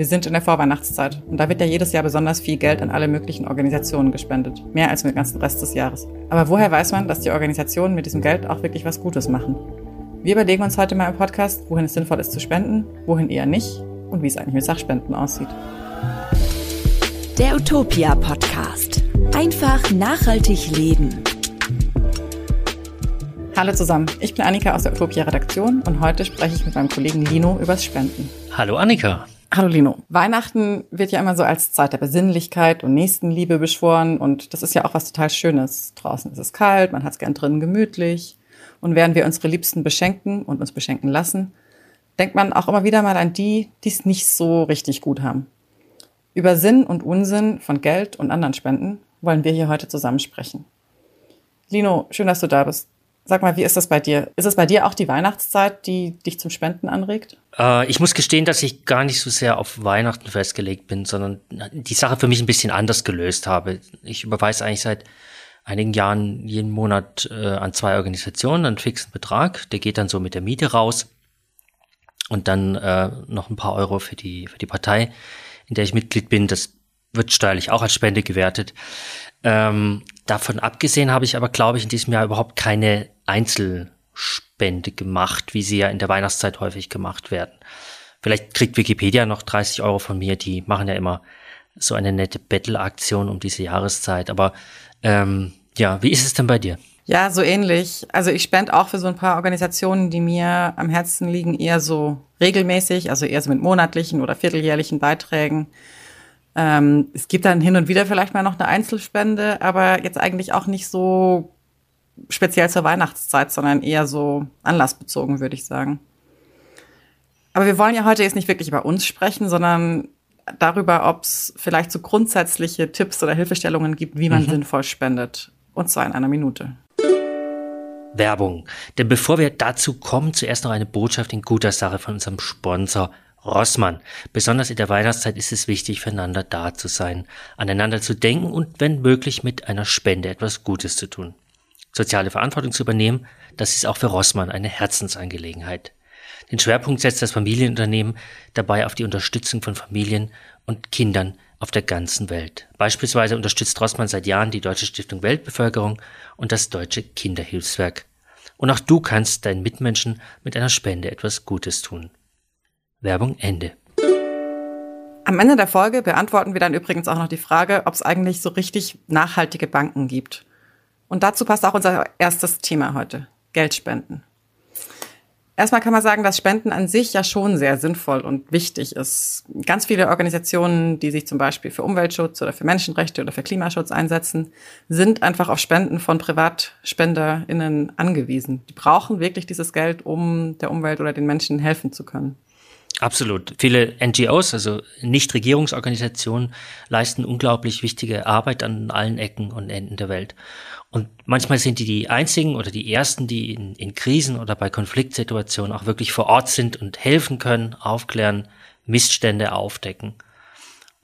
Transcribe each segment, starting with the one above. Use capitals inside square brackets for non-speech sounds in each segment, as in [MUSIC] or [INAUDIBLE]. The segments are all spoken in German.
Wir sind in der Vorweihnachtszeit und da wird ja jedes Jahr besonders viel Geld an alle möglichen Organisationen gespendet. Mehr als mit dem ganzen Rest des Jahres. Aber woher weiß man, dass die Organisationen mit diesem Geld auch wirklich was Gutes machen? Wir überlegen uns heute mal im Podcast, wohin es sinnvoll ist zu spenden, wohin eher nicht und wie es eigentlich mit Sachspenden aussieht. Der Utopia Podcast. Einfach nachhaltig leben. Hallo zusammen, ich bin Annika aus der Utopia Redaktion und heute spreche ich mit meinem Kollegen Lino übers Spenden. Hallo Annika. Hallo Lino. Weihnachten wird ja immer so als Zeit der Besinnlichkeit und Nächstenliebe beschworen und das ist ja auch was total Schönes. Draußen ist es kalt, man hat es gern drinnen gemütlich und während wir unsere Liebsten beschenken und uns beschenken lassen, denkt man auch immer wieder mal an die, die es nicht so richtig gut haben. Über Sinn und Unsinn von Geld und anderen Spenden wollen wir hier heute zusammen sprechen. Lino, schön, dass du da bist. Sag mal, wie ist das bei dir? Ist es bei dir auch die Weihnachtszeit, die dich zum Spenden anregt? Äh, ich muss gestehen, dass ich gar nicht so sehr auf Weihnachten festgelegt bin, sondern die Sache für mich ein bisschen anders gelöst habe. Ich überweise eigentlich seit einigen Jahren jeden Monat äh, an zwei Organisationen einen fixen Betrag. Der geht dann so mit der Miete raus und dann äh, noch ein paar Euro für die, für die Partei, in der ich Mitglied bin. Das wird steuerlich auch als Spende gewertet. Ähm, davon abgesehen habe ich aber, glaube ich, in diesem Jahr überhaupt keine Einzelspende gemacht, wie sie ja in der Weihnachtszeit häufig gemacht werden. Vielleicht kriegt Wikipedia noch 30 Euro von mir, die machen ja immer so eine nette Battle-Aktion um diese Jahreszeit. Aber ähm, ja, wie ist es denn bei dir? Ja, so ähnlich. Also ich spende auch für so ein paar Organisationen, die mir am Herzen liegen, eher so regelmäßig, also eher so mit monatlichen oder vierteljährlichen Beiträgen. Ähm, es gibt dann hin und wieder vielleicht mal noch eine Einzelspende, aber jetzt eigentlich auch nicht so speziell zur Weihnachtszeit, sondern eher so anlassbezogen, würde ich sagen. Aber wir wollen ja heute jetzt nicht wirklich über uns sprechen, sondern darüber, ob es vielleicht so grundsätzliche Tipps oder Hilfestellungen gibt, wie man mhm. sinnvoll spendet. Und zwar in einer Minute. Werbung. Denn bevor wir dazu kommen, zuerst noch eine Botschaft in guter Sache von unserem Sponsor Rossmann. Besonders in der Weihnachtszeit ist es wichtig, füreinander da zu sein, aneinander zu denken und wenn möglich mit einer Spende etwas Gutes zu tun. Soziale Verantwortung zu übernehmen, das ist auch für Rossmann eine Herzensangelegenheit. Den Schwerpunkt setzt das Familienunternehmen dabei auf die Unterstützung von Familien und Kindern auf der ganzen Welt. Beispielsweise unterstützt Rossmann seit Jahren die Deutsche Stiftung Weltbevölkerung und das Deutsche Kinderhilfswerk. Und auch du kannst deinen Mitmenschen mit einer Spende etwas Gutes tun. Werbung Ende. Am Ende der Folge beantworten wir dann übrigens auch noch die Frage, ob es eigentlich so richtig nachhaltige Banken gibt. Und dazu passt auch unser erstes Thema heute, Geldspenden. Erstmal kann man sagen, dass Spenden an sich ja schon sehr sinnvoll und wichtig ist. Ganz viele Organisationen, die sich zum Beispiel für Umweltschutz oder für Menschenrechte oder für Klimaschutz einsetzen, sind einfach auf Spenden von PrivatspenderInnen angewiesen. Die brauchen wirklich dieses Geld, um der Umwelt oder den Menschen helfen zu können. Absolut. Viele NGOs, also Nichtregierungsorganisationen, leisten unglaublich wichtige Arbeit an allen Ecken und Enden der Welt. Und manchmal sind die die einzigen oder die ersten, die in, in Krisen oder bei Konfliktsituationen auch wirklich vor Ort sind und helfen können, aufklären, Missstände aufdecken.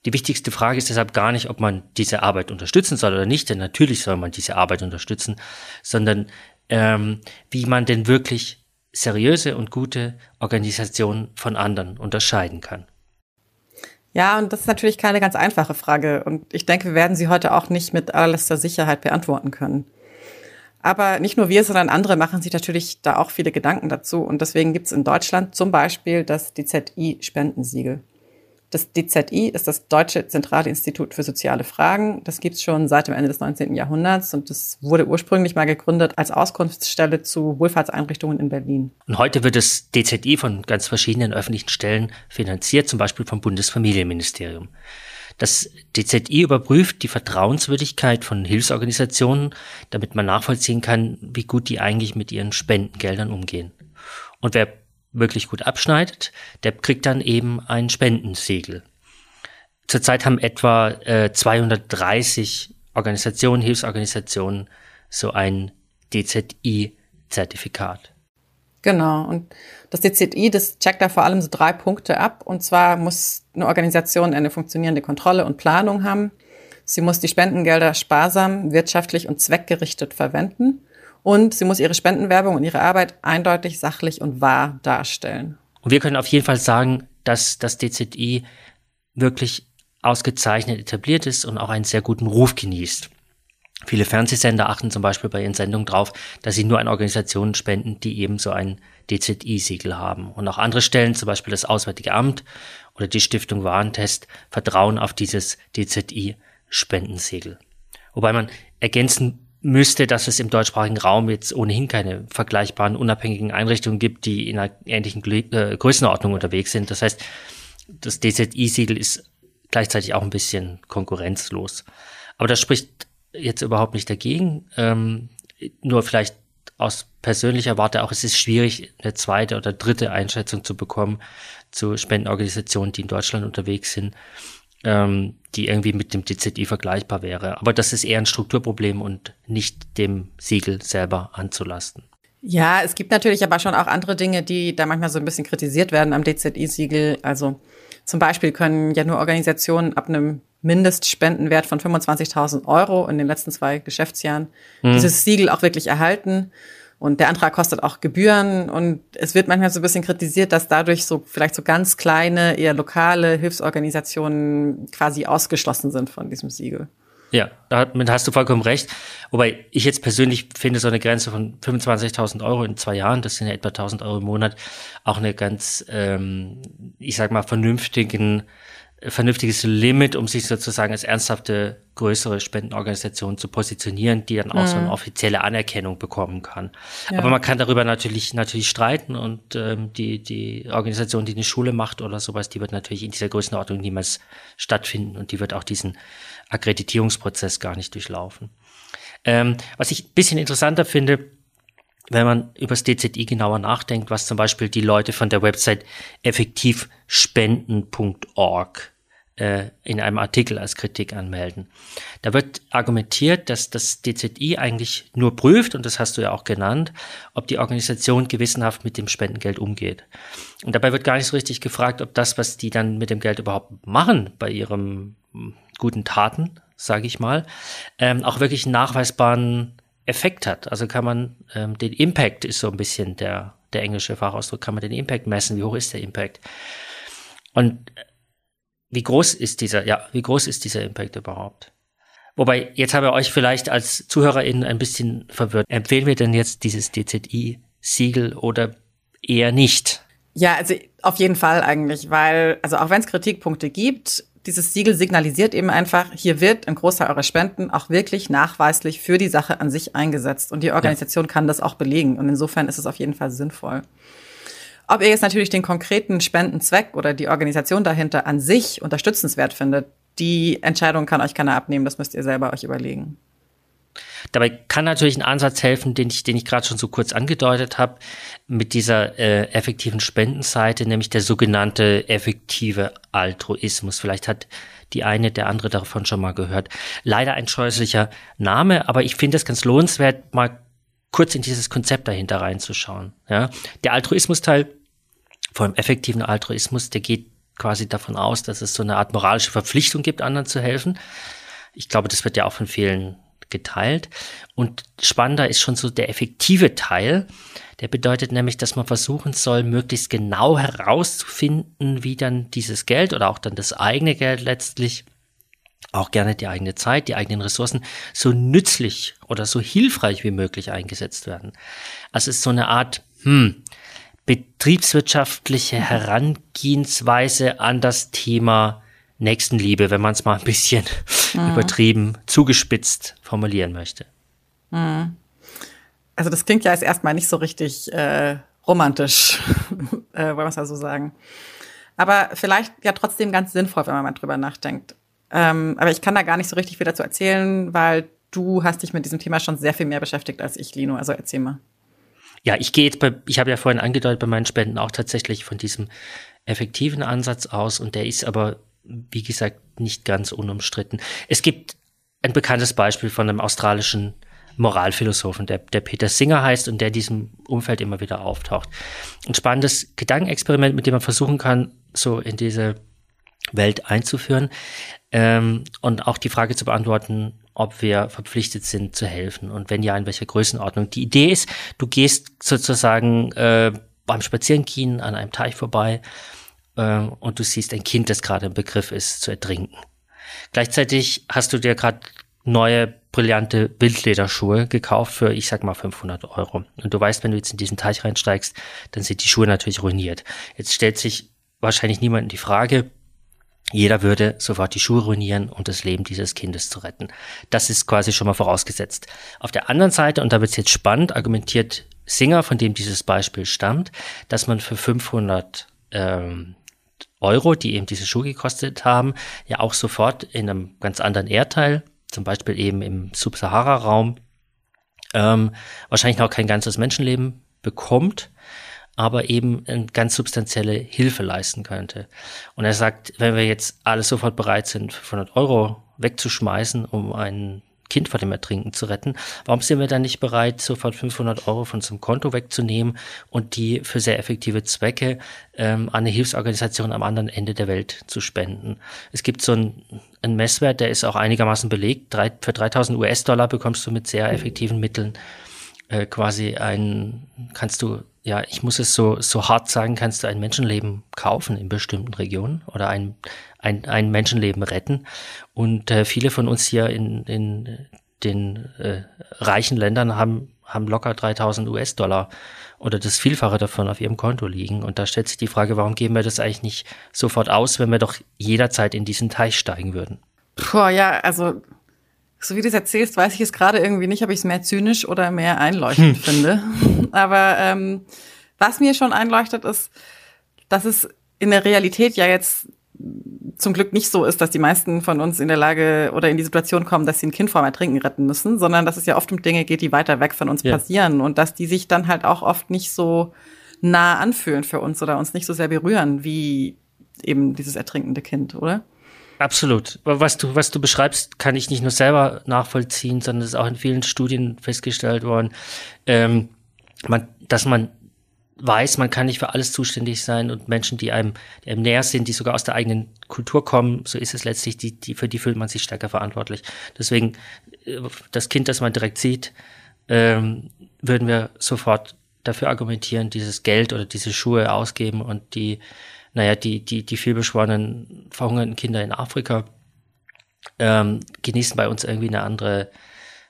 Die wichtigste Frage ist deshalb gar nicht, ob man diese Arbeit unterstützen soll oder nicht, denn natürlich soll man diese Arbeit unterstützen, sondern ähm, wie man denn wirklich seriöse und gute Organisationen von anderen unterscheiden kann. Ja, und das ist natürlich keine ganz einfache Frage. Und ich denke, wir werden sie heute auch nicht mit allerletzter Sicherheit beantworten können. Aber nicht nur wir, sondern andere machen sich natürlich da auch viele Gedanken dazu. Und deswegen gibt es in Deutschland zum Beispiel das DZI-Spendensiegel. Das DZI ist das Deutsche Zentrale Institut für soziale Fragen. Das gibt es schon seit dem Ende des 19. Jahrhunderts und das wurde ursprünglich mal gegründet als Auskunftsstelle zu Wohlfahrtseinrichtungen in Berlin. Und heute wird das DZI von ganz verschiedenen öffentlichen Stellen finanziert, zum Beispiel vom Bundesfamilienministerium. Das DZI überprüft die Vertrauenswürdigkeit von Hilfsorganisationen, damit man nachvollziehen kann, wie gut die eigentlich mit ihren Spendengeldern umgehen. Und wer wirklich gut abschneidet, der kriegt dann eben ein Spendensiegel. Zurzeit haben etwa äh, 230 Organisationen, Hilfsorganisationen so ein DZI-Zertifikat. Genau. Und das DZI, das checkt da vor allem so drei Punkte ab. Und zwar muss eine Organisation eine funktionierende Kontrolle und Planung haben. Sie muss die Spendengelder sparsam, wirtschaftlich und zweckgerichtet verwenden. Und sie muss ihre Spendenwerbung und ihre Arbeit eindeutig, sachlich und wahr darstellen. Und wir können auf jeden Fall sagen, dass das DZI wirklich ausgezeichnet etabliert ist und auch einen sehr guten Ruf genießt. Viele Fernsehsender achten zum Beispiel bei ihren Sendungen darauf, dass sie nur an Organisationen spenden, die eben so ein DZI-Siegel haben. Und auch andere Stellen, zum Beispiel das Auswärtige Amt oder die Stiftung Warentest, vertrauen auf dieses DZI-Spendensiegel. Wobei man ergänzen müsste, dass es im deutschsprachigen Raum jetzt ohnehin keine vergleichbaren unabhängigen Einrichtungen gibt, die in einer ähnlichen äh, Größenordnung unterwegs sind. Das heißt, das DZI-Siegel ist gleichzeitig auch ein bisschen konkurrenzlos. Aber das spricht jetzt überhaupt nicht dagegen. Ähm, nur vielleicht aus persönlicher Warte auch, es ist schwierig, eine zweite oder dritte Einschätzung zu bekommen zu Spendenorganisationen, die in Deutschland unterwegs sind, ähm, die irgendwie mit dem DZI vergleichbar wäre. Aber das ist eher ein Strukturproblem und nicht dem Siegel selber anzulasten. Ja, es gibt natürlich aber schon auch andere Dinge, die da manchmal so ein bisschen kritisiert werden am DZI-Siegel. Also zum Beispiel können ja nur Organisationen ab einem Mindestspendenwert von 25.000 Euro in den letzten zwei Geschäftsjahren mhm. dieses Siegel auch wirklich erhalten. Und der Antrag kostet auch Gebühren. Und es wird manchmal so ein bisschen kritisiert, dass dadurch so vielleicht so ganz kleine, eher lokale Hilfsorganisationen quasi ausgeschlossen sind von diesem Siegel. Ja, damit hast du vollkommen recht. Wobei ich jetzt persönlich finde, so eine Grenze von 25.000 Euro in zwei Jahren, das sind ja etwa 1.000 Euro im Monat, auch eine ganz, ähm, ich sag mal, vernünftigen vernünftiges Limit, um sich sozusagen als ernsthafte größere Spendenorganisation zu positionieren, die dann auch mhm. so eine mhm. offizielle Anerkennung bekommen kann. Ja. Aber man kann darüber natürlich natürlich streiten und ähm, die die Organisation, die eine Schule macht oder sowas, die wird natürlich in dieser Größenordnung niemals stattfinden und die wird auch diesen Akkreditierungsprozess gar nicht durchlaufen. Ähm, was ich ein bisschen interessanter finde, wenn man über das DZI genauer nachdenkt, was zum Beispiel die Leute von der Website effektivspenden.org äh, in einem Artikel als Kritik anmelden. Da wird argumentiert, dass das DZI eigentlich nur prüft, und das hast du ja auch genannt, ob die Organisation gewissenhaft mit dem Spendengeld umgeht. Und dabei wird gar nicht so richtig gefragt, ob das, was die dann mit dem Geld überhaupt machen bei ihrem hm, guten Taten, sage ich mal, ähm, auch wirklich nachweisbaren Effekt hat. Also kann man ähm, den Impact ist so ein bisschen der, der englische Fachausdruck, kann man den Impact messen, wie hoch ist der Impact. Und äh, wie groß ist dieser, ja, wie groß ist dieser Impact überhaupt? Wobei, jetzt habe ich euch vielleicht als ZuhörerInnen ein bisschen verwirrt. Empfehlen wir denn jetzt dieses DZI-Siegel oder eher nicht? Ja, also auf jeden Fall eigentlich, weil, also auch wenn es Kritikpunkte gibt, dieses Siegel signalisiert eben einfach, hier wird ein Großteil eurer Spenden auch wirklich nachweislich für die Sache an sich eingesetzt. Und die Organisation ja. kann das auch belegen. Und insofern ist es auf jeden Fall sinnvoll. Ob ihr jetzt natürlich den konkreten Spendenzweck oder die Organisation dahinter an sich unterstützenswert findet, die Entscheidung kann euch keiner abnehmen. Das müsst ihr selber euch überlegen. Dabei kann natürlich ein Ansatz helfen, den ich, den ich gerade schon so kurz angedeutet habe, mit dieser äh, effektiven Spendenseite, nämlich der sogenannte effektive Altruismus. Vielleicht hat die eine, der andere davon schon mal gehört. Leider ein scheußlicher Name, aber ich finde es ganz lohnenswert, mal kurz in dieses Konzept dahinter reinzuschauen. Ja? Der Altruismus-Teil, allem effektiven Altruismus, der geht quasi davon aus, dass es so eine Art moralische Verpflichtung gibt, anderen zu helfen. Ich glaube, das wird ja auch von vielen geteilt. Und spannender ist schon so der effektive Teil. Der bedeutet nämlich, dass man versuchen soll, möglichst genau herauszufinden, wie dann dieses Geld oder auch dann das eigene Geld letztlich, auch gerne die eigene Zeit, die eigenen Ressourcen, so nützlich oder so hilfreich wie möglich eingesetzt werden. Also es ist so eine Art, hm, betriebswirtschaftliche Herangehensweise an das Thema Nächstenliebe, wenn man es mal ein bisschen [LAUGHS] mhm. übertrieben, zugespitzt formulieren möchte. Mhm. Also das klingt ja jetzt erstmal nicht so richtig äh, romantisch, [LAUGHS] äh, wollen wir es mal so sagen. Aber vielleicht ja trotzdem ganz sinnvoll, wenn man mal drüber nachdenkt. Ähm, aber ich kann da gar nicht so richtig viel dazu erzählen, weil du hast dich mit diesem Thema schon sehr viel mehr beschäftigt als ich, Lino. Also erzähl mal. Ja, ich gehe jetzt bei, ich habe ja vorhin angedeutet, bei meinen Spenden auch tatsächlich von diesem effektiven Ansatz aus und der ist aber wie gesagt, nicht ganz unumstritten. Es gibt ein bekanntes Beispiel von einem australischen Moralphilosophen, der, der Peter Singer heißt und der in diesem Umfeld immer wieder auftaucht. Ein spannendes Gedankenexperiment, mit dem man versuchen kann, so in diese Welt einzuführen ähm, und auch die Frage zu beantworten, ob wir verpflichtet sind zu helfen und wenn ja, in welcher Größenordnung. Die Idee ist, du gehst sozusagen äh, beim Spazierengehen an einem Teich vorbei äh, und du siehst ein Kind, das gerade im Begriff ist zu ertrinken. Gleichzeitig hast du dir gerade neue brillante Wildlederschuhe gekauft für, ich sag mal, 500 Euro. Und du weißt, wenn du jetzt in diesen Teich reinsteigst, dann sind die Schuhe natürlich ruiniert. Jetzt stellt sich wahrscheinlich niemand die Frage, jeder würde sofort die Schuhe ruinieren, um das Leben dieses Kindes zu retten. Das ist quasi schon mal vorausgesetzt. Auf der anderen Seite, und da wird es jetzt spannend, argumentiert Singer, von dem dieses Beispiel stammt, dass man für 500 ähm, Euro, die eben diese Schuhe gekostet haben, ja auch sofort in einem ganz anderen Erdteil, zum Beispiel eben im Subsahara-Raum, ähm, wahrscheinlich noch kein ganzes Menschenleben bekommt, aber eben eine ganz substanzielle Hilfe leisten könnte. Und er sagt, wenn wir jetzt alle sofort bereit sind, 500 Euro wegzuschmeißen, um ein Kind vor dem Ertrinken zu retten, warum sind wir dann nicht bereit, sofort 500 Euro von unserem Konto wegzunehmen und die für sehr effektive Zwecke ähm, an eine Hilfsorganisation am anderen Ende der Welt zu spenden? Es gibt so einen, einen Messwert, der ist auch einigermaßen belegt. Drei, für 3000 US-Dollar bekommst du mit sehr effektiven Mitteln äh, quasi ein, kannst du ja, ich muss es so, so hart sagen, kannst du ein Menschenleben kaufen in bestimmten Regionen oder ein, ein, ein Menschenleben retten. Und äh, viele von uns hier in, in den äh, reichen Ländern haben, haben locker 3000 US-Dollar oder das Vielfache davon auf ihrem Konto liegen. Und da stellt sich die Frage, warum geben wir das eigentlich nicht sofort aus, wenn wir doch jederzeit in diesen Teich steigen würden? Puh, ja, also so wie du es erzählst, weiß ich es gerade irgendwie nicht, ob ich es mehr zynisch oder mehr einleuchtend hm. finde. Aber ähm, was mir schon einleuchtet, ist, dass es in der Realität ja jetzt zum Glück nicht so ist, dass die meisten von uns in der Lage oder in die Situation kommen, dass sie ein Kind vor dem Ertrinken retten müssen, sondern dass es ja oft um Dinge geht, die weiter weg von uns ja. passieren und dass die sich dann halt auch oft nicht so nah anfühlen für uns oder uns nicht so sehr berühren wie eben dieses ertrinkende Kind, oder? Absolut. Was du, was du beschreibst, kann ich nicht nur selber nachvollziehen, sondern es ist auch in vielen Studien festgestellt worden, ähm, man, dass man weiß, man kann nicht für alles zuständig sein und Menschen, die einem, die einem näher sind, die sogar aus der eigenen Kultur kommen, so ist es letztlich, die, die, für die fühlt man sich stärker verantwortlich. Deswegen, äh, das Kind, das man direkt sieht, ähm, würden wir sofort dafür argumentieren, dieses Geld oder diese Schuhe ausgeben und die naja, die, die, die vielbeschworenen verhungerten Kinder in Afrika ähm, genießen bei uns irgendwie eine andere,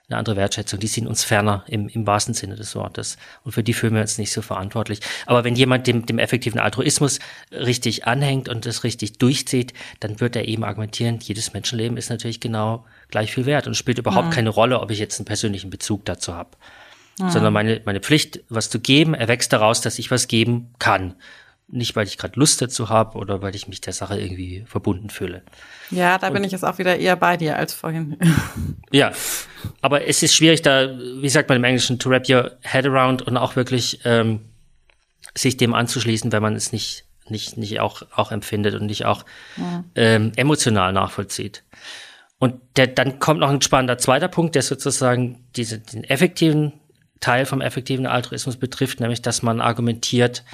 eine andere Wertschätzung. Die sind uns ferner im, im wahrsten Sinne des Wortes. Und für die fühlen wir uns nicht so verantwortlich. Aber wenn jemand dem, dem effektiven Altruismus richtig anhängt und das richtig durchzieht, dann wird er eben argumentieren, jedes Menschenleben ist natürlich genau gleich viel wert und spielt überhaupt ja. keine Rolle, ob ich jetzt einen persönlichen Bezug dazu habe. Ja. Sondern meine, meine Pflicht, was zu geben, erwächst daraus, dass ich was geben kann. Nicht, weil ich gerade Lust dazu habe oder weil ich mich der Sache irgendwie verbunden fühle. Ja, da bin ich jetzt auch wieder eher bei dir als vorhin. [LAUGHS] ja, aber es ist schwierig, da, wie sagt man im Englischen, to wrap your head around und auch wirklich ähm, sich dem anzuschließen, wenn man es nicht, nicht, nicht auch, auch empfindet und nicht auch ja. ähm, emotional nachvollzieht. Und der, dann kommt noch ein spannender zweiter Punkt, der sozusagen diese, den effektiven Teil vom effektiven Altruismus betrifft, nämlich dass man argumentiert,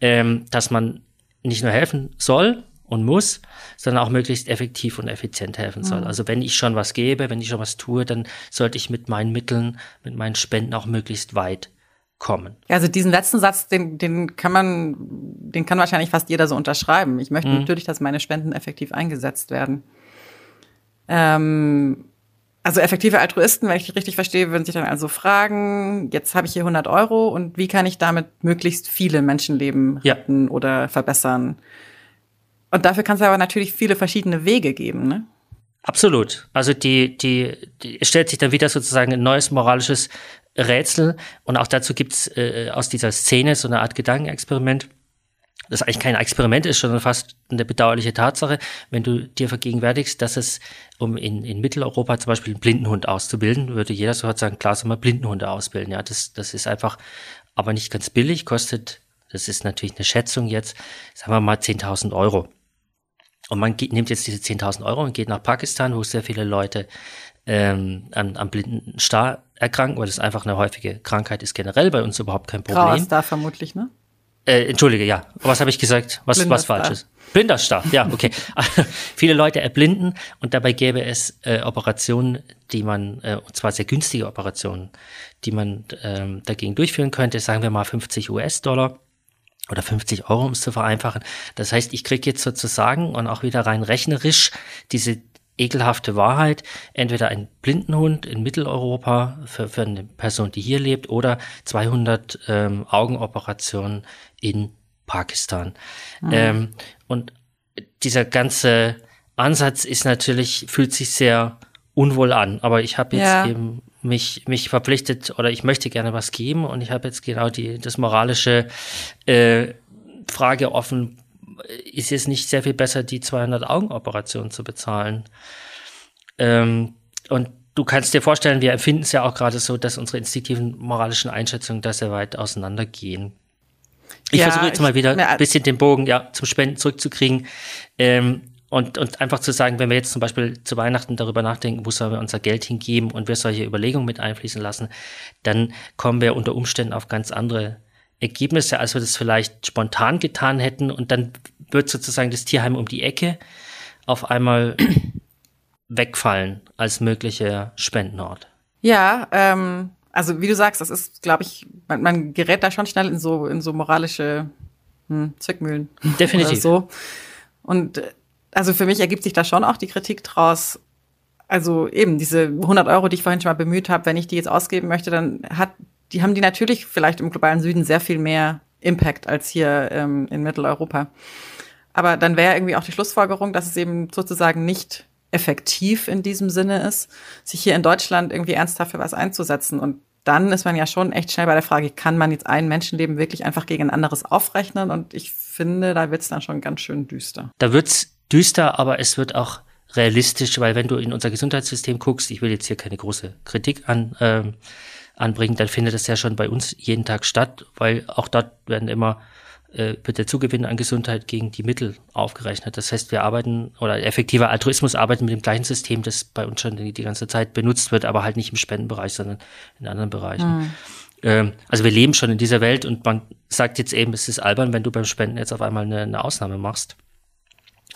ähm, dass man nicht nur helfen soll und muss, sondern auch möglichst effektiv und effizient helfen soll. Mhm. Also wenn ich schon was gebe, wenn ich schon was tue, dann sollte ich mit meinen Mitteln, mit meinen Spenden auch möglichst weit kommen. Also diesen letzten Satz, den, den kann man, den kann wahrscheinlich fast jeder so unterschreiben. Ich möchte mhm. natürlich, dass meine Spenden effektiv eingesetzt werden. Ähm, also effektive Altruisten, wenn ich die richtig verstehe, würden sich dann also fragen, jetzt habe ich hier 100 Euro und wie kann ich damit möglichst viele Menschenleben retten ja. oder verbessern? Und dafür kann es aber natürlich viele verschiedene Wege geben, ne? Absolut. Also die, die, die es stellt sich dann wieder sozusagen ein neues moralisches Rätsel und auch dazu gibt's äh, aus dieser Szene so eine Art Gedankenexperiment das eigentlich kein Experiment ist, sondern fast eine bedauerliche Tatsache, wenn du dir vergegenwärtigst, dass es, um in, in Mitteleuropa zum Beispiel einen Blindenhund auszubilden, würde jeder sofort sagen, klar soll man Blindenhunde ausbilden. Ja, das, das ist einfach, aber nicht ganz billig, kostet, das ist natürlich eine Schätzung jetzt, sagen wir mal 10.000 Euro. Und man geht, nimmt jetzt diese 10.000 Euro und geht nach Pakistan, wo sehr viele Leute ähm, an, am blinden Star erkranken, weil das einfach eine häufige Krankheit ist generell bei uns überhaupt kein Problem. Grauer Star vermutlich, ne? Äh, Entschuldige, ja. Was habe ich gesagt? Was, was falsches? Blinderstar, ja, okay. [LAUGHS] Viele Leute erblinden und dabei gäbe es äh, Operationen, die man, äh, und zwar sehr günstige Operationen, die man ähm, dagegen durchführen könnte, sagen wir mal 50 US-Dollar. oder 50 Euro, um es zu vereinfachen. Das heißt, ich kriege jetzt sozusagen und auch wieder rein rechnerisch diese ekelhafte Wahrheit, entweder ein Blindenhund in Mitteleuropa für, für eine Person, die hier lebt, oder 200 ähm, Augenoperationen in Pakistan. Mhm. Ähm, und dieser ganze Ansatz ist natürlich, fühlt sich sehr unwohl an, aber ich habe jetzt ja. eben mich, mich verpflichtet oder ich möchte gerne was geben und ich habe jetzt genau die, das moralische äh, Frage offen, ist es nicht sehr viel besser, die 200 Augenoperationen zu bezahlen? Ähm, und du kannst dir vorstellen, wir empfinden es ja auch gerade so, dass unsere instinktiven moralischen Einschätzungen da sehr weit auseinandergehen. Ich ja, versuche jetzt mal wieder ein bisschen den Bogen ja, zum Spenden zurückzukriegen. Ähm, und, und einfach zu sagen, wenn wir jetzt zum Beispiel zu Weihnachten darüber nachdenken, wo sollen wir unser Geld hingeben und wir solche Überlegungen mit einfließen lassen, dann kommen wir unter Umständen auf ganz andere Ergebnisse, als wir das vielleicht spontan getan hätten. Und dann wird sozusagen das Tierheim um die Ecke auf einmal [CLEARS THROAT] wegfallen als möglicher Spendenort. Ja, ähm, also wie du sagst, das ist, glaube ich, man, man, gerät da schon schnell in so in so moralische hm, Zwickmühlen. [LAUGHS] Definitiv. so. Und also für mich ergibt sich da schon auch die Kritik draus. Also eben diese 100 Euro, die ich vorhin schon mal bemüht habe, wenn ich die jetzt ausgeben möchte, dann hat die haben die natürlich vielleicht im globalen Süden sehr viel mehr Impact als hier ähm, in Mitteleuropa. Aber dann wäre irgendwie auch die Schlussfolgerung, dass es eben sozusagen nicht effektiv in diesem Sinne ist, sich hier in Deutschland irgendwie ernsthaft für was einzusetzen. Und dann ist man ja schon echt schnell bei der Frage, kann man jetzt ein Menschenleben wirklich einfach gegen ein anderes aufrechnen? Und ich finde, da wird's dann schon ganz schön düster. Da wird's düster, aber es wird auch realistisch, weil wenn du in unser Gesundheitssystem guckst, ich will jetzt hier keine große Kritik an ähm, anbringen, dann findet das ja schon bei uns jeden Tag statt, weil auch dort werden immer äh, wird der Zugewinn an Gesundheit gegen die Mittel aufgerechnet. Das heißt, wir arbeiten oder effektiver Altruismus arbeiten mit dem gleichen System, das bei uns schon die, die ganze Zeit benutzt wird, aber halt nicht im Spendenbereich, sondern in anderen Bereichen. Mhm. Also wir leben schon in dieser Welt und man sagt jetzt eben, es ist albern, wenn du beim Spenden jetzt auf einmal eine, eine Ausnahme machst.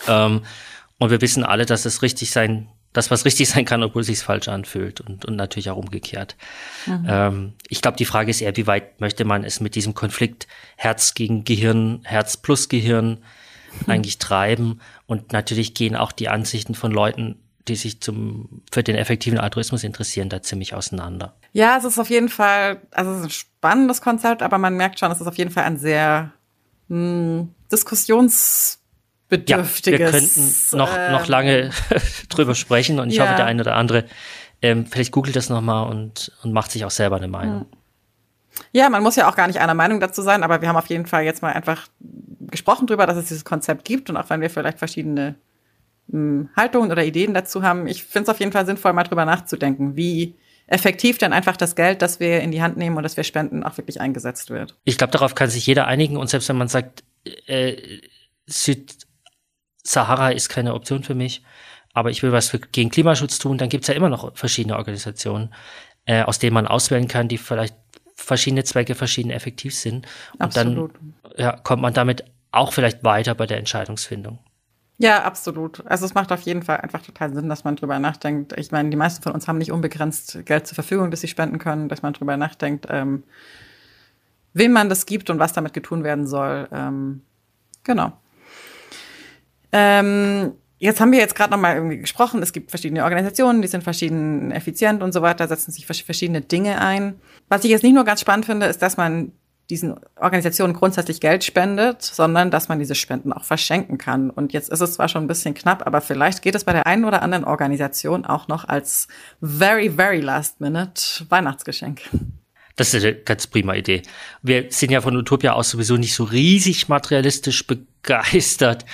Ähm, und wir wissen alle, dass es richtig sein das, was richtig [LAUGHS] sein kann, obwohl es sich falsch anfühlt und, und natürlich auch umgekehrt. Mhm. Ähm, ich glaube, die Frage ist eher, wie weit möchte man es mit diesem Konflikt Herz gegen Gehirn, Herz plus Gehirn mhm. eigentlich treiben? Und natürlich gehen auch die Ansichten von Leuten, die sich zum, für den effektiven Altruismus interessieren, da ziemlich auseinander. Ja, es ist auf jeden Fall, also es ist ein spannendes Konzept, aber man merkt schon, es ist auf jeden Fall ein sehr mh, hm, Diskussions bedürftiges. Ja, wir könnten noch, äh, noch lange [LAUGHS] drüber sprechen und ich ja. hoffe, der eine oder andere ähm, vielleicht googelt das nochmal und, und macht sich auch selber eine Meinung. Ja, man muss ja auch gar nicht einer Meinung dazu sein, aber wir haben auf jeden Fall jetzt mal einfach gesprochen drüber, dass es dieses Konzept gibt und auch wenn wir vielleicht verschiedene mh, hm, Haltungen oder Ideen dazu haben, ich finde es auf jeden Fall sinnvoll, mal drüber nachzudenken, wie effektiv dann einfach das Geld, das wir in die Hand nehmen und das wir spenden, auch wirklich eingesetzt wird. Ich glaube, darauf kann sich jeder einigen und selbst wenn man sagt, äh, Süd Sahara ist keine Option für mich, aber ich will was für, gegen Klimaschutz tun, dann gibt's ja immer noch verschiedene Organisationen, äh, aus denen man auswählen kann, die vielleicht verschiedene Zwecke verschieden effektiv sind. Und absolut. dann ja, kommt man damit auch vielleicht weiter bei der Entscheidungsfindung. Ja, absolut. Also es macht auf jeden Fall einfach total Sinn, dass man drüber nachdenkt. Ich meine, die meisten von uns haben nicht unbegrenzt Geld zur Verfügung, das sie spenden können, dass man drüber nachdenkt, ähm, wem man das gibt und was damit getun werden soll. Ähm, genau. Ähm, jetzt haben wir jetzt gerade noch mal irgendwie gesprochen. Es gibt verschiedene Organisationen, die sind verschieden effizient und so weiter, setzen sich verschiedene Dinge ein. Was ich jetzt nicht nur ganz spannend finde, ist, dass man diesen Organisationen grundsätzlich Geld spendet, sondern dass man diese Spenden auch verschenken kann. Und jetzt ist es zwar schon ein bisschen knapp, aber vielleicht geht es bei der einen oder anderen Organisation auch noch als very, very last minute Weihnachtsgeschenk. Das ist eine ganz prima Idee. Wir sind ja von Utopia aus sowieso nicht so riesig materialistisch begeistert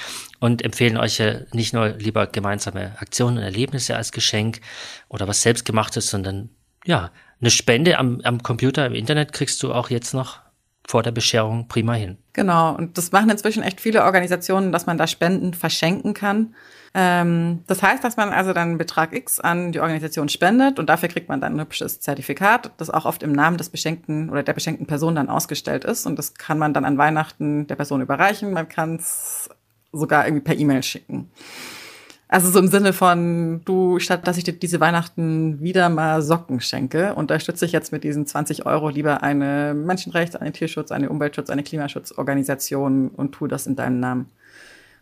und empfehlen euch nicht nur lieber gemeinsame Aktionen und Erlebnisse als Geschenk oder was selbstgemachtes, sondern ja, eine Spende am, am Computer im Internet kriegst du auch jetzt noch vor der Bescherung prima hin. Genau, und das machen inzwischen echt viele Organisationen, dass man da Spenden verschenken kann. Ähm, das heißt, dass man also dann Betrag X an die Organisation spendet und dafür kriegt man dann ein hübsches Zertifikat, das auch oft im Namen des beschenkten oder der beschenkten Person dann ausgestellt ist. Und das kann man dann an Weihnachten der Person überreichen. Man kann es sogar irgendwie per E-Mail schicken. Also so im Sinne von, du, statt dass ich dir diese Weihnachten wieder mal Socken schenke, unterstütze ich jetzt mit diesen 20 Euro lieber eine Menschenrechts-, eine Tierschutz-, eine Umweltschutz-, eine Klimaschutzorganisation und tue das in deinem Namen.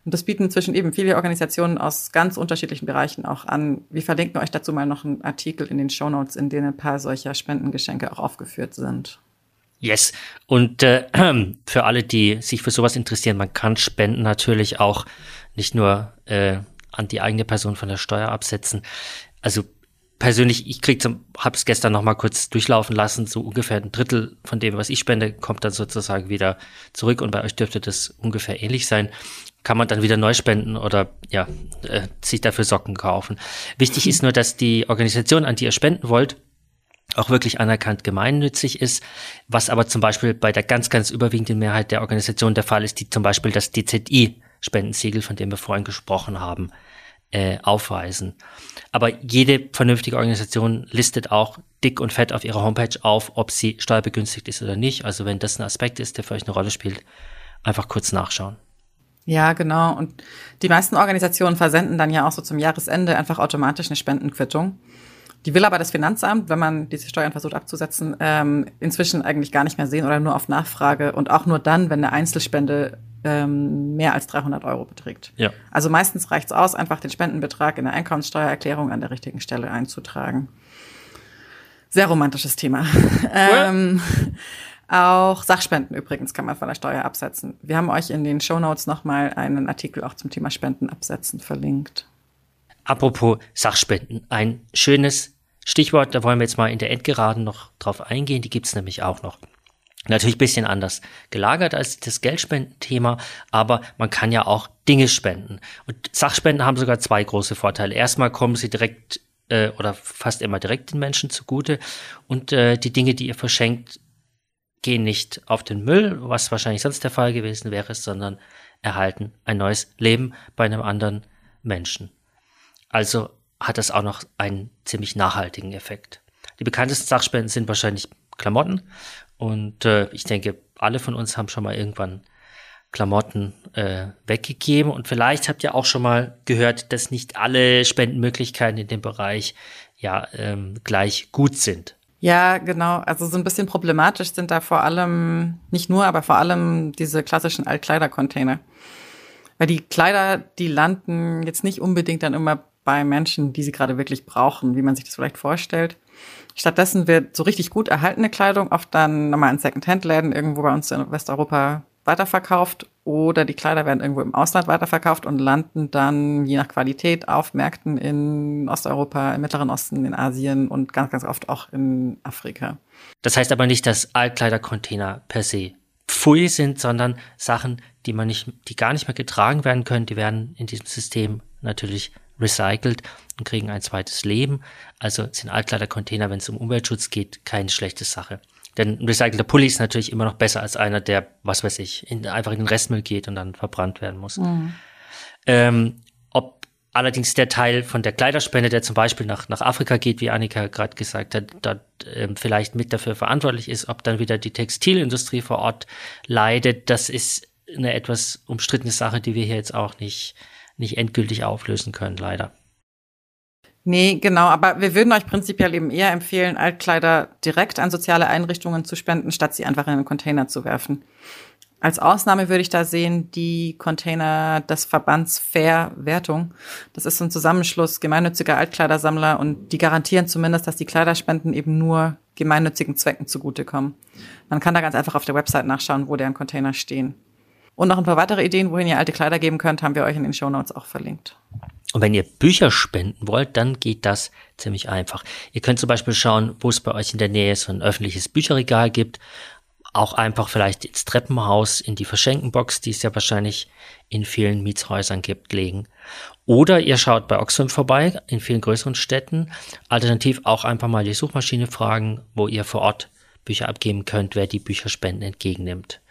Und das bieten inzwischen eben viele Organisationen aus ganz unterschiedlichen Bereichen auch an. Wir verlinken euch dazu mal noch einen Artikel in den Show Notes, in denen ein paar solcher Spendengeschenke auch aufgeführt sind. Yes. Und äh, [CLEARS THROAT] für alle, die sich für sowas interessieren, man kann Spenden natürlich auch nicht nur äh, an die eigene Person von der Steuer absetzen. Also persönlich, ich krieg zum, hab's gestern noch mal kurz durchlaufen lassen, so ungefähr ein Drittel von dem, was ich spende, kommt dann sozusagen wieder zurück und bei euch dürfte das ungefähr ähnlich sein. Kann man dann wieder neu spenden oder ja, äh, sich dafür Socken kaufen. Wichtig ist nur, dass die Organisation, an die ihr spenden wollt, auch wirklich anerkannt gemeinnützig ist, was aber zum Beispiel bei der ganz, ganz überwiegenden Mehrheit der Organisationen der Fall ist, die zum Beispiel das DZI Spendensiegel, von dem wir vorhin gesprochen haben, äh, aufweisen. Aber jede vernünftige Organisation listet auch dick und fett auf ihrer Homepage auf, ob sie steuerbegünstigt ist oder nicht. Also wenn das ein Aspekt ist, der für euch eine Rolle spielt, einfach kurz nachschauen. Ja, genau. Und die meisten Organisationen versenden dann ja auch so zum Jahresende einfach automatisch eine Spendenquittung. Die will aber das Finanzamt, wenn man diese Steuern versucht abzusetzen, ähm, inzwischen eigentlich gar nicht mehr sehen oder nur auf Nachfrage und auch nur dann, wenn eine Einzelspende ähm, mehr als 300 Euro beträgt. Ja. Also meistens reicht es aus, einfach den Spendenbetrag in der Einkommenssteuererklärung an der richtigen Stelle einzutragen. Sehr romantisches Thema. [LAUGHS] ähm, auch Sachspenden übrigens kann man von der Steuer absetzen. Wir haben euch in den Show Notes nochmal einen Artikel auch zum Thema Spenden absetzen verlinkt. Apropos Sachspenden, ein schönes Stichwort, da wollen wir jetzt mal in der Endgeraden noch drauf eingehen, die gibt's nämlich auch noch. Natürlich bisschen anders gelagert als das Geldspendenthema, aber man kann ja auch Dinge spenden. Und Sachspenden haben sogar zwei große Vorteile. Erstmal kommen sie direkt äh, oder fast immer direkt den Menschen zugute und äh, die Dinge, die ihr verschenkt, gehen nicht auf den Müll, was wahrscheinlich sonst der Fall gewesen wäre, sondern erhalten ein neues Leben bei einem anderen Menschen. Also hat das auch noch einen ziemlich nachhaltigen Effekt. Die bekanntesten Sachspenden sind wahrscheinlich Klamotten und äh, ich denke, alle von uns haben schon mal irgendwann Klamotten äh, weggegeben. Und vielleicht habt ihr auch schon mal gehört, dass nicht alle Spendenmöglichkeiten in dem Bereich ja ähm, gleich gut sind. Ja, genau. Also so ein bisschen problematisch sind da vor allem, nicht nur, aber vor allem diese klassischen Altkleidercontainer. Weil die Kleider, die landen jetzt nicht unbedingt dann immer bei Menschen, die sie gerade wirklich brauchen, wie man sich das vielleicht vorstellt. Stattdessen wird so richtig gut erhaltene Kleidung oft dann nochmal in Second-Hand-Läden irgendwo bei uns in Westeuropa weiterverkauft oder die Kleider werden irgendwo im Ausland weiterverkauft und landen dann je nach Qualität auf Märkten in Osteuropa, im Mittleren Osten, in Asien und ganz, ganz oft auch in Afrika. Das heißt aber nicht, dass Altkleidercontainer per se pfui sind, sondern Sachen, die man nicht, die gar nicht mehr getragen werden können, die werden in diesem System natürlich recycelt und kriegen ein zweites Leben. Also sind Altkleidercontainer, wenn es um Umweltschutz geht, keine schlechte Sache. Denn ein recycelter Pulli ist natürlich immer noch besser als einer, der, was weiß ich, in, einfach in den Restmüll geht und dann verbrannt werden muss. Mhm. Ähm, ob allerdings der Teil von der Kleiderspende, der zum Beispiel nach, nach Afrika geht, wie Annika gerade gesagt hat, dort ähm, vielleicht mit dafür verantwortlich ist, ob dann wieder die Textilindustrie vor Ort leidet, das ist eine etwas umstrittene Sache, die wir hier jetzt auch nicht nicht endgültig auflösen können, leider. Nee, genau, aber wir würden euch prinzipiell eben eher empfehlen, Altkleider direkt an soziale Einrichtungen zu spenden, statt sie einfach in einen Container zu werfen. Als Ausnahme würde ich da sehen die Container des Verbands Fair Wertung. Das ist ein Zusammenschluss gemeinnütziger Altkleidersammler und die garantieren zumindest, dass die Kleiderspenden eben nur gemeinnützigen Zwecken zugutekommen. Man kann da ganz einfach auf der Website nachschauen, wo deren Container stehen. Und noch ein paar weitere Ideen, wohin ihr alte Kleider geben könnt, haben wir euch in den Show Notes auch verlinkt. Und wenn ihr Bücher spenden wollt, dann geht das ziemlich einfach. Ihr könnt zum Beispiel schauen, wo es bei euch in der Nähe so ein öffentliches Bücherregal gibt. Auch einfach vielleicht ins Treppenhaus, in die Verschenkenbox, die es ja wahrscheinlich in vielen Mietshäusern gibt, legen. Oder ihr schaut bei Oxfam vorbei, in vielen größeren Städten. Alternativ auch einfach mal die Suchmaschine fragen, wo ihr vor Ort Bücher abgeben könnt, wer die Bücherspenden entgegennimmt.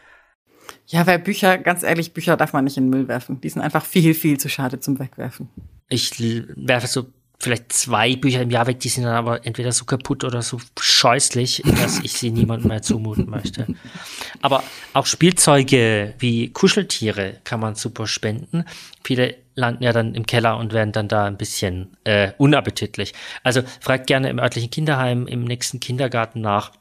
Ja, weil Bücher, ganz ehrlich, Bücher darf man nicht in den Müll werfen. Die sind einfach viel, viel zu schade zum Wegwerfen. Ich werfe so vielleicht zwei Bücher im Jahr weg, die sind dann aber entweder so kaputt oder so scheußlich, dass ich sie niemandem mehr zumuten möchte. Aber auch Spielzeuge wie Kuscheltiere kann man super spenden. Viele landen ja dann im Keller und werden dann da ein bisschen äh, unappetitlich. Also fragt gerne im örtlichen Kinderheim, im nächsten Kindergarten nach.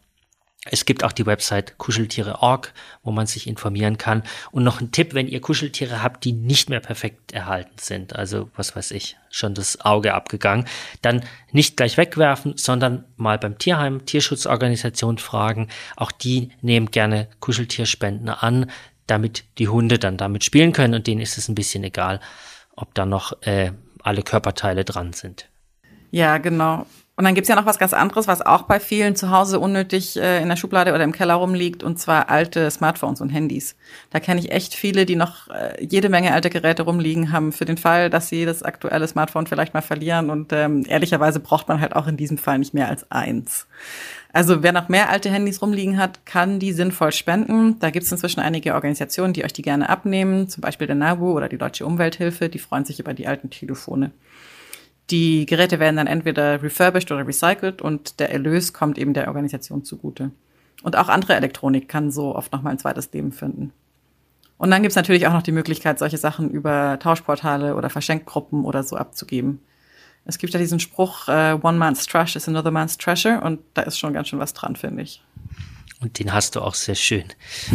Es gibt auch die Website kuscheltiere.org, wo man sich informieren kann. Und noch ein Tipp, wenn ihr Kuscheltiere habt, die nicht mehr perfekt erhalten sind, also was weiß ich, schon das Auge abgegangen, dann nicht gleich wegwerfen, sondern mal beim Tierheim, Tierschutzorganisation fragen. Auch die nehmen gerne Kuscheltierspenden an, damit die Hunde dann damit spielen können und denen ist es ein bisschen egal, ob da noch äh, alle Körperteile dran sind. Ja, genau. Und dann gibt's ja noch was ganz anderes, was auch bei vielen zu Hause unnötig äh, in der Schublade oder im Keller rumliegt, und zwar alte Smartphones und Handys. Da kenne ich echt viele, die noch äh, jede Menge alte Geräte rumliegen haben, für den Fall, dass sie das aktuelle Smartphone vielleicht mal verlieren. Und ähm, ehrlicherweise braucht man halt auch in diesem Fall nicht mehr als eins. Also wer noch mehr alte Handys rumliegen hat, kann die sinnvoll spenden. Da gibt's inzwischen einige Organisationen, die euch die gerne abnehmen, zum Beispiel der NABU oder die Deutsche Umwelthilfe, die freuen sich über die alten Telefone. Die Geräte werden dann entweder refurbished oder recycelt und der Erlös kommt eben der Organisation zugute. Und auch andere Elektronik kann so oft nochmal ein zweites Leben finden. Und dann gibt's natürlich auch noch die Möglichkeit, solche Sachen über Tauschportale oder Verschenkgruppen oder so abzugeben. Es gibt ja diesen Spruch, uh, one man's trash is another man's treasure und da ist schon ganz schön was dran, finde ich. Und den hast du auch sehr schön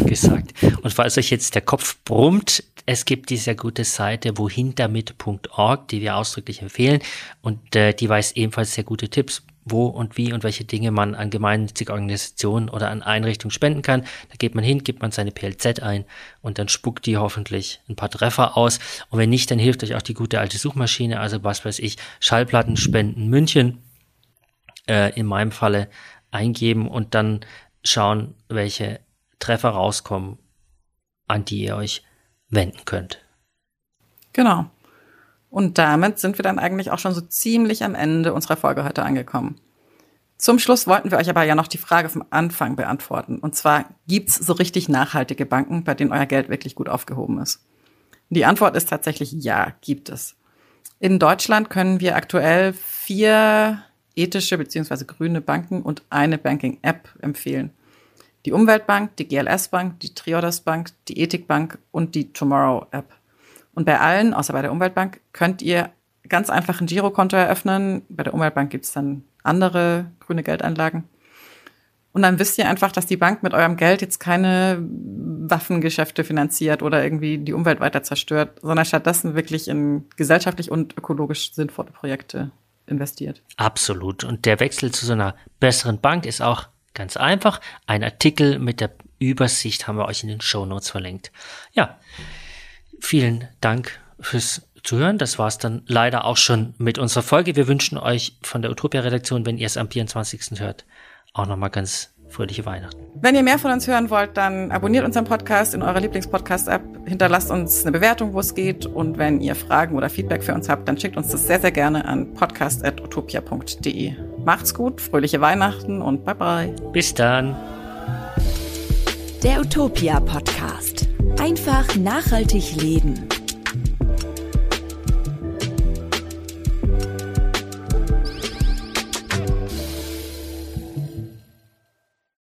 gesagt. Und falls euch jetzt der Kopf brummt, es gibt diese gute Seite wohindamit.org, die wir ausdrücklich empfehlen. Und äh, die weist ebenfalls sehr gute Tipps, wo und wie und welche Dinge man an gemeinnützige Organisationen oder an Einrichtungen spenden kann. Da geht man hin, gibt man seine PLZ ein und dann spuckt die hoffentlich ein paar Treffer aus. Und wenn nicht, dann hilft euch auch die gute alte Suchmaschine, also was weiß ich, Schallplattenspenden München äh, in meinem Falle eingeben und dann schauen, welche Treffer rauskommen, an die ihr euch wenden könnt. Genau. Und damit sind wir dann eigentlich auch schon so ziemlich am Ende unserer Folge heute angekommen. Zum Schluss wollten wir euch aber ja noch die Frage vom Anfang beantworten. Und zwar, gibt's so richtig nachhaltige Banken, bei denen euer Geld wirklich gut aufgehoben ist? Die Antwort ist tatsächlich ja, gibt es. In Deutschland können wir aktuell vier ethische bzw. grüne Banken und eine Banking-App empfehlen. Die Umweltbank, die GLS Bank, die Triodos Bank, die Ethikbank und die Tomorrow App. Und bei allen, außer bei der Umweltbank, könnt ihr ganz einfach ein Girokonto eröffnen. Bei der Umweltbank gibt's dann andere grüne Geldanlagen. Und dann wisst ihr einfach, dass die Bank mit eurem Geld jetzt keine Waffengeschäfte finanziert oder irgendwie die Umwelt weiter zerstört, sondern stattdessen wirklich in gesellschaftlich und ökologisch sinnvolle Projekte investiert. Absolut. Und der Wechsel zu so einer besseren Bank ist auch ganz einfach. Ein Artikel mit der Übersicht haben wir euch in den Show Notes verlinkt. Ja, vielen Dank fürs Zuhören. Das war's dann leider auch schon mit unserer Folge. Wir wünschen euch von der Utopia-Redaktion, wenn ihr es am 24. hört, auch nochmal ganz fröhliche Weihnachten. Wenn ihr mehr von uns hören wollt, dann abonniert unseren Podcast in eurer Lieblingspodcast-App, hinterlasst uns eine Bewertung, wo es geht und wenn ihr Fragen oder Feedback für uns habt, dann schickt uns das sehr, sehr gerne an podcast.utopia.de. Macht's gut, fröhliche Weihnachten und bye bye. Bis dann. Der Utopia Podcast. Einfach nachhaltig leben.